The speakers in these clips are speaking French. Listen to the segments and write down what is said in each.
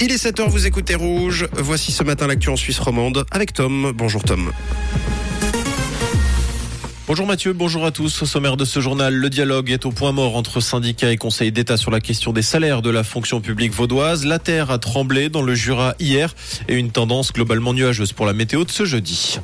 Il est 7h, vous écoutez Rouge. Voici ce matin l'actu en Suisse romande avec Tom. Bonjour Tom. Bonjour Mathieu, bonjour à tous. Au sommaire de ce journal, le dialogue est au point mort entre syndicats et conseils d'État sur la question des salaires de la fonction publique vaudoise. La terre a tremblé dans le Jura hier et une tendance globalement nuageuse pour la météo de ce jeudi.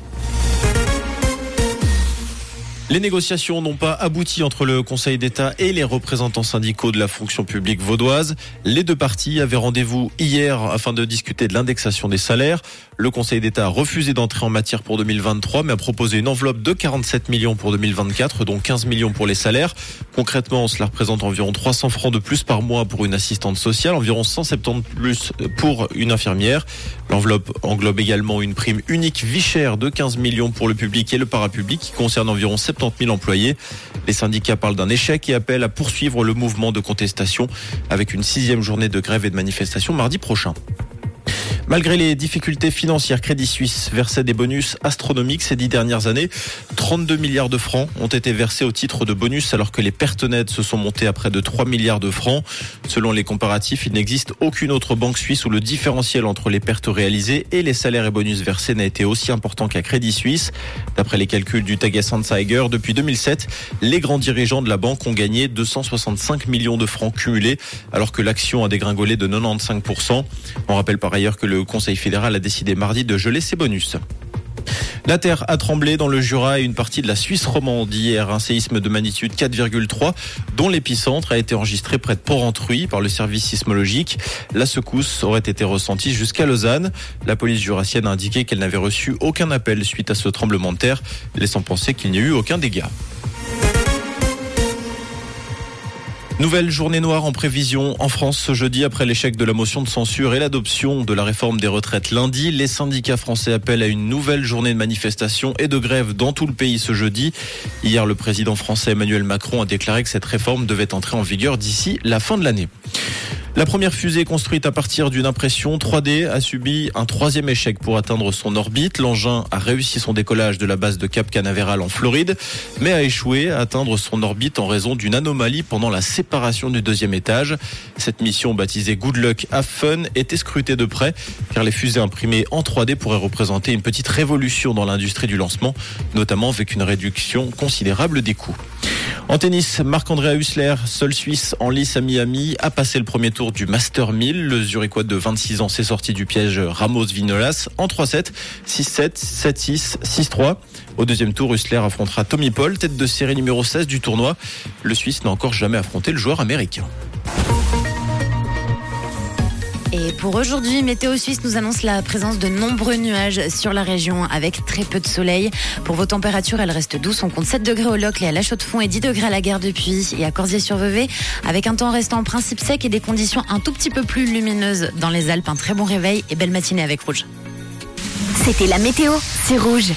Les négociations n'ont pas abouti entre le Conseil d'État et les représentants syndicaux de la fonction publique vaudoise. Les deux parties avaient rendez-vous hier afin de discuter de l'indexation des salaires. Le Conseil d'État a refusé d'entrer en matière pour 2023, mais a proposé une enveloppe de 47 millions pour 2024, dont 15 millions pour les salaires. Concrètement, cela représente environ 300 francs de plus par mois pour une assistante sociale, environ 170 plus pour une infirmière. L'enveloppe englobe également une prime unique vie chère de 15 millions pour le public et le parapublic, qui concerne environ 70 70 000 employés. Les syndicats parlent d'un échec et appellent à poursuivre le mouvement de contestation avec une sixième journée de grève et de manifestation mardi prochain. Malgré les difficultés financières, Crédit Suisse versait des bonus astronomiques ces dix dernières années. 32 milliards de francs ont été versés au titre de bonus alors que les pertes nettes se sont montées à près de 3 milliards de francs. Selon les comparatifs, il n'existe aucune autre banque suisse où le différentiel entre les pertes réalisées et les salaires et bonus versés n'a été aussi important qu'à Crédit Suisse. D'après les calculs du Tages Anzeiger, depuis 2007, les grands dirigeants de la banque ont gagné 265 millions de francs cumulés alors que l'action a dégringolé de 95%. On rappelle par ailleurs que le le Conseil fédéral a décidé mardi de geler ses bonus. La terre a tremblé dans le Jura et une partie de la Suisse romande hier. Un séisme de magnitude 4,3 dont l'épicentre a été enregistré près de Porrentruy par le service sismologique. La secousse aurait été ressentie jusqu'à Lausanne. La police jurassienne a indiqué qu'elle n'avait reçu aucun appel suite à ce tremblement de terre, laissant penser qu'il n'y a eu aucun dégât. Nouvelle journée noire en prévision en France ce jeudi après l'échec de la motion de censure et l'adoption de la réforme des retraites lundi. Les syndicats français appellent à une nouvelle journée de manifestation et de grève dans tout le pays ce jeudi. Hier, le président français Emmanuel Macron a déclaré que cette réforme devait entrer en vigueur d'ici la fin de l'année. La première fusée construite à partir d'une impression 3D a subi un troisième échec pour atteindre son orbite. L'engin a réussi son décollage de la base de Cap Canaveral en Floride, mais a échoué à atteindre son orbite en raison d'une anomalie pendant la séparation du deuxième étage. Cette mission baptisée Good Luck Have Fun était scrutée de près car les fusées imprimées en 3D pourraient représenter une petite révolution dans l'industrie du lancement, notamment avec une réduction considérable des coûts. En tennis, Marc-André Hussler, seul Suisse en lice à Miami, a passé le premier tour du Master 1000. Le Zurichois de 26 ans s'est sorti du piège Ramos-Vinolas en 3-7, 6-7, 7-6, 6-3. Au deuxième tour, Hussler affrontera Tommy Paul, tête de série numéro 16 du tournoi. Le Suisse n'a encore jamais affronté le joueur américain. Et pour aujourd'hui, Météo Suisse nous annonce la présence de nombreux nuages sur la région avec très peu de soleil. Pour vos températures, elles restent douces. On compte 7 degrés au Locle et à la Chaux-de-Fonds et 10 degrés à la Gare de Puy et à Corsier-sur-Vevey avec un temps restant en principe sec et des conditions un tout petit peu plus lumineuses dans les Alpes. Un très bon réveil et belle matinée avec Rouge. C'était la météo, c'est Rouge.